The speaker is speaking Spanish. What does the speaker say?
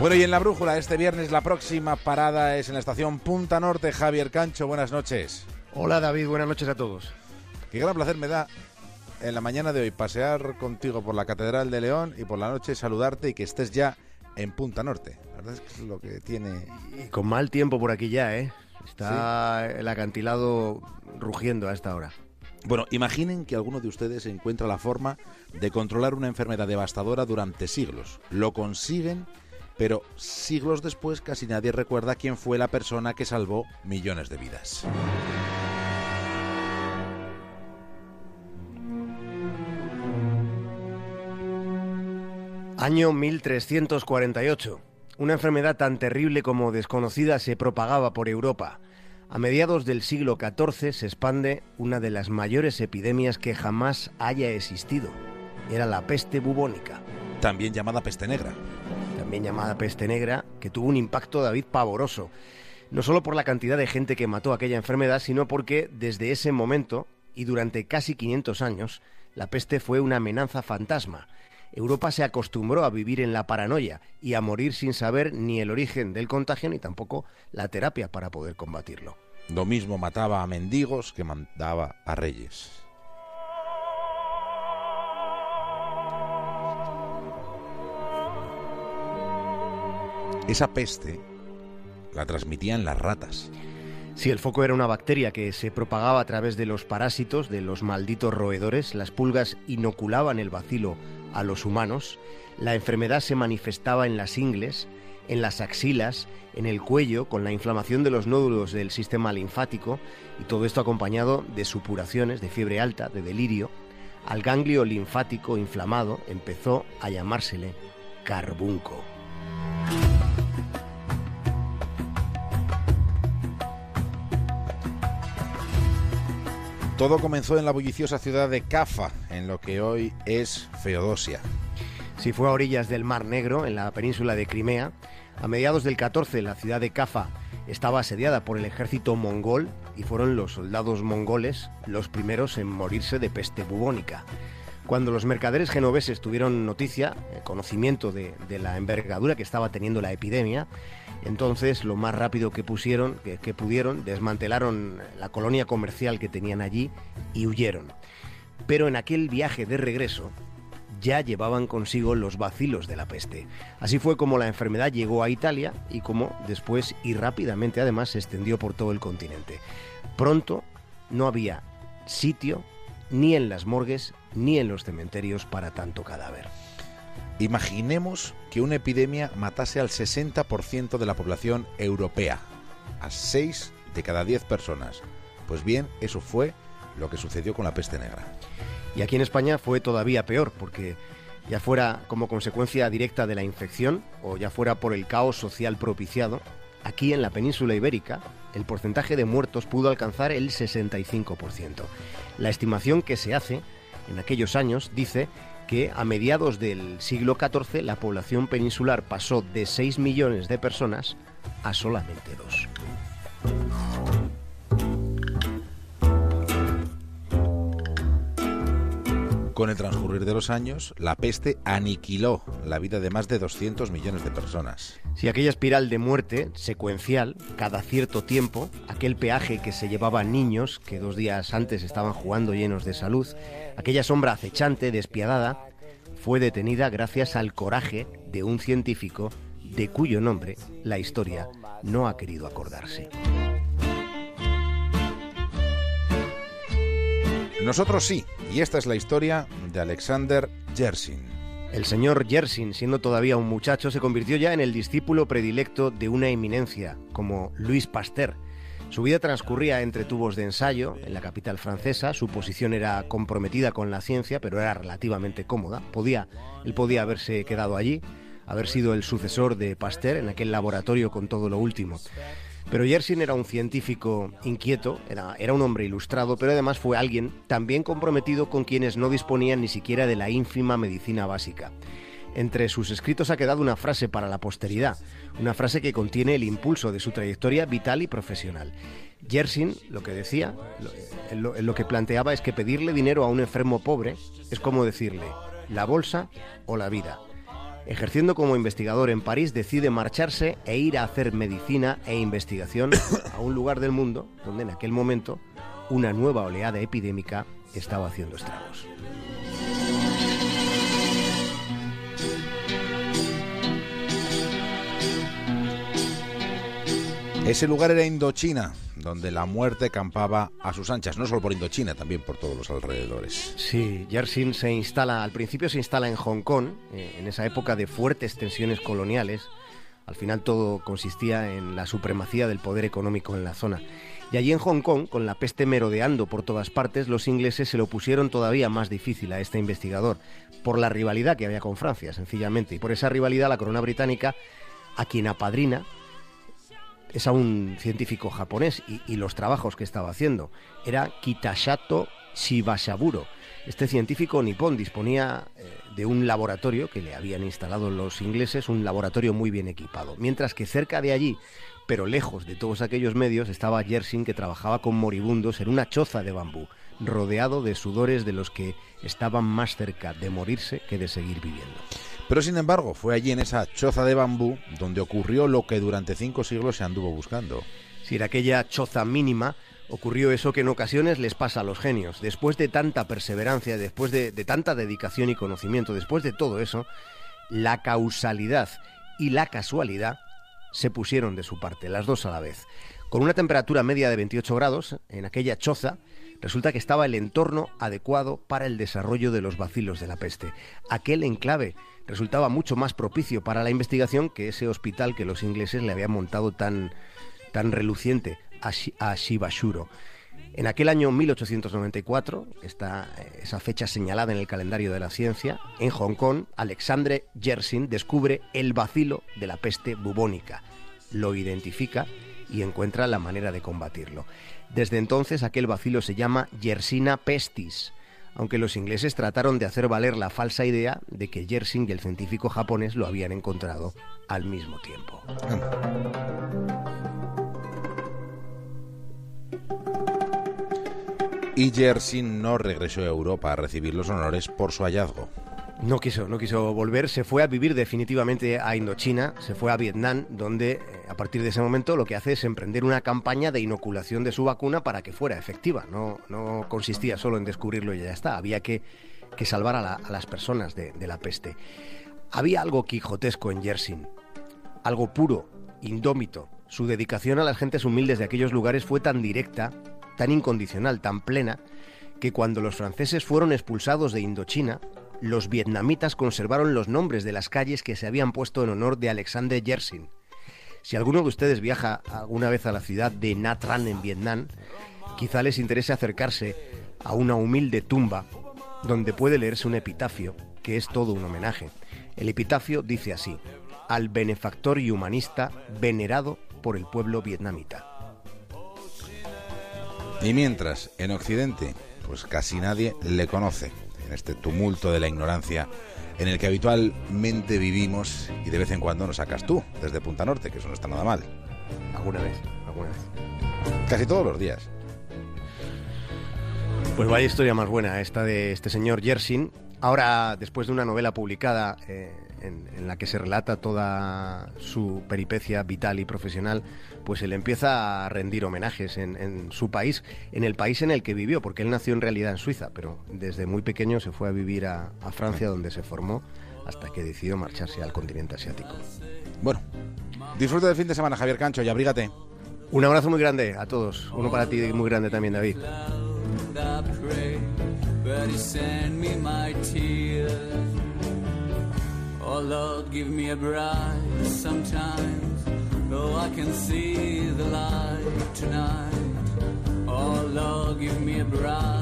Bueno, y en la brújula, este viernes la próxima parada es en la estación Punta Norte. Javier Cancho, buenas noches. Hola David, buenas noches a todos. Qué gran placer me da en la mañana de hoy pasear contigo por la Catedral de León y por la noche saludarte y que estés ya en Punta Norte. La verdad es que es lo que tiene. Y con mal tiempo por aquí ya, ¿eh? Está el acantilado rugiendo a esta hora. Bueno, imaginen que alguno de ustedes encuentra la forma de controlar una enfermedad devastadora durante siglos. Lo consiguen pero siglos después casi nadie recuerda quién fue la persona que salvó millones de vidas. Año 1348. Una enfermedad tan terrible como desconocida se propagaba por Europa. A mediados del siglo XIV se expande una de las mayores epidemias que jamás haya existido. Era la peste bubónica. También llamada peste negra también llamada peste negra, que tuvo un impacto, David, pavoroso. No solo por la cantidad de gente que mató aquella enfermedad, sino porque desde ese momento y durante casi 500 años, la peste fue una amenaza fantasma. Europa se acostumbró a vivir en la paranoia y a morir sin saber ni el origen del contagio ni tampoco la terapia para poder combatirlo. Lo mismo mataba a mendigos que mandaba a reyes. Esa peste la transmitían las ratas. Si el foco era una bacteria que se propagaba a través de los parásitos, de los malditos roedores. Las pulgas inoculaban el bacilo a los humanos. La enfermedad se manifestaba en las ingles, en las axilas, en el cuello, con la inflamación de los nódulos del sistema linfático, y todo esto acompañado de supuraciones, de fiebre alta, de delirio. Al ganglio linfático inflamado empezó a llamársele carbunco. Todo comenzó en la bulliciosa ciudad de Cafa, en lo que hoy es Feodosia. Si fue a orillas del Mar Negro, en la península de Crimea. A mediados del 14, la ciudad de Cafa estaba asediada por el ejército mongol y fueron los soldados mongoles los primeros en morirse de peste bubónica. Cuando los mercaderes genoveses tuvieron noticia, eh, conocimiento de, la envergadura que estaba teniendo la epidemia, entonces lo más rápido que pusieron, que, pudieron, desmantelaron la colonia comercial que tenían allí y huyeron. Pero en aquel viaje de regreso ya llevaban consigo los vacilos de la peste. Así fue como la enfermedad llegó a Italia y como después y rápidamente además se extendió por todo el continente. Pronto no había sitio ni en las morgues ni en los cementerios para tanto cadáver. Imaginemos que una epidemia matase al 60% de la población europea, a 6 de cada 10 personas. Pues bien, eso fue lo que sucedió con la peste negra. Y aquí en España fue todavía peor, porque ya fuera como consecuencia directa de la infección o ya fuera por el caos social propiciado, aquí en la península ibérica el porcentaje de muertos pudo alcanzar el 65%. La estimación que se hace en aquellos años dice que a mediados del siglo XIV la población peninsular pasó de 6 millones de personas a solamente 2. Con el transcurrir de los años, la peste aniquiló la vida de más de 200 millones de personas. Si aquella espiral de muerte secuencial, cada cierto tiempo, aquel peaje que se llevaba niños que dos días antes estaban jugando llenos de salud, aquella sombra acechante, despiadada, fue detenida gracias al coraje de un científico de cuyo nombre la historia no ha querido acordarse. Nosotros sí, y esta es la historia de Alexander Yersin. El señor Yersin, siendo todavía un muchacho, se convirtió ya en el discípulo predilecto de una eminencia como Louis Pasteur. Su vida transcurría entre tubos de ensayo en la capital francesa, su posición era comprometida con la ciencia, pero era relativamente cómoda. Podía, él podía haberse quedado allí, haber sido el sucesor de Pasteur en aquel laboratorio con todo lo último. Pero Yersin era un científico inquieto, era, un hombre ilustrado, pero además fue alguien también comprometido con quienes no disponían ni siquiera de la ínfima medicina básica. Entre sus escritos ha quedado una frase para la posteridad, una frase que contiene el impulso de su trayectoria vital y profesional. Yersin lo que decía, lo, lo que planteaba es que pedirle dinero a un enfermo pobre es como decirle la bolsa o la vida. Ejerciendo como investigador en París, decide marcharse e ir a hacer medicina e investigación a un lugar del mundo donde en aquel momento una nueva oleada epidémica estaba haciendo estragos. Ese lugar era Indochina, donde la muerte campaba a sus anchas, no solo por Indochina, también por todos los alrededores. Sí, Yersin se instala, al principio se instala en Hong Kong, eh, en esa época de fuertes tensiones coloniales. Al final todo consistía en la supremacía del poder económico en la zona. Y allí en Hong Kong, con la peste merodeando por todas partes, los ingleses se lo pusieron todavía más difícil a este investigador, por la rivalidad que había con Francia, sencillamente. Y por esa rivalidad la corona británica, a quien apadrina, es a un científico japonés y, los trabajos que estaba haciendo. Era Kitashato Shibashaburo. Este científico nipón disponía eh, de un laboratorio que le habían instalado los ingleses, un laboratorio muy bien equipado. Mientras que cerca de allí, pero lejos de todos aquellos medios, estaba Yersin que trabajaba con moribundos en una choza de bambú, rodeado de sudores de los que estaban más cerca de morirse que de seguir viviendo. Pero sin embargo, fue allí en esa choza de bambú donde ocurrió lo que durante cinco siglos se anduvo buscando. Si era aquella choza mínima, ocurrió eso que en ocasiones les pasa a los genios. Después de tanta perseverancia, después de, de tanta dedicación y conocimiento, después de todo eso, la causalidad y la casualidad se pusieron de su parte, las dos a la vez. Con una temperatura media de 28 grados, en aquella choza, resulta que estaba el entorno adecuado para el desarrollo de los vacilos de la peste. Aquel enclave resultaba mucho más propicio para la investigación que ese hospital que los ingleses le habían montado tan, tan reluciente a, Shibashuro. En aquel año 1894, está esa fecha señalada en el calendario de la ciencia, en Hong Kong, Alexandre Yersin descubre el vacilo de la peste bubónica, lo identifica y encuentra la manera de combatirlo. Desde entonces aquel vacilo se llama Yersina pestis, aunque los ingleses trataron de hacer valer la falsa idea de que Yersin y el científico japonés lo habían encontrado al mismo tiempo. Y Yersin no regresó a Europa a recibir los honores por su hallazgo. No quiso, no quiso volver, se fue a vivir definitivamente a Indochina, se fue a Vietnam, donde eh, a partir de ese momento lo que hace es emprender una campaña de inoculación de su vacuna para que fuera efectiva. No, no consistía solo en descubrirlo y ya está, había que, salvar a, las personas de, de, la peste. Había algo quijotesco en Yersin, algo puro, indómito. Su dedicación a las gentes humildes de aquellos lugares fue tan directa, tan incondicional, tan plena, que cuando los franceses fueron expulsados de Indochina, los vietnamitas conservaron los nombres de las calles que se habían puesto en honor de Alexander Yersin. Si alguno de ustedes viaja alguna vez a la ciudad de Nha Tran en Vietnam, quizá les interese acercarse a una humilde tumba donde puede leerse un epitafio que es todo un homenaje. El epitafio dice así: al benefactor y humanista venerado por el pueblo vietnamita. Y mientras, en Occidente, pues casi nadie le conoce en este tumulto de la ignorancia en el que habitualmente vivimos y de vez en cuando nos sacas tú desde Punta Norte, que eso no está nada mal. Alguna vez, alguna vez. Casi todos los días. Pues vaya historia más buena esta de este señor Yersin. Ahora, después de una novela publicada eh, en, la que se relata toda su peripecia vital y profesional, pues él empieza a rendir homenajes en, su país, en el país en el que vivió, porque él nació en realidad en Suiza, pero desde muy pequeño se fue a vivir a, a Francia, donde se formó, hasta que decidió marcharse al continente asiático. Bueno, disfruta del fin de semana, Javier Cancho, y abrígate. Un abrazo muy grande a todos, uno para ti muy grande también, David. Oh Lord, give me a bride sometimes, though I can see the light tonight. Oh Lord, give me a bride.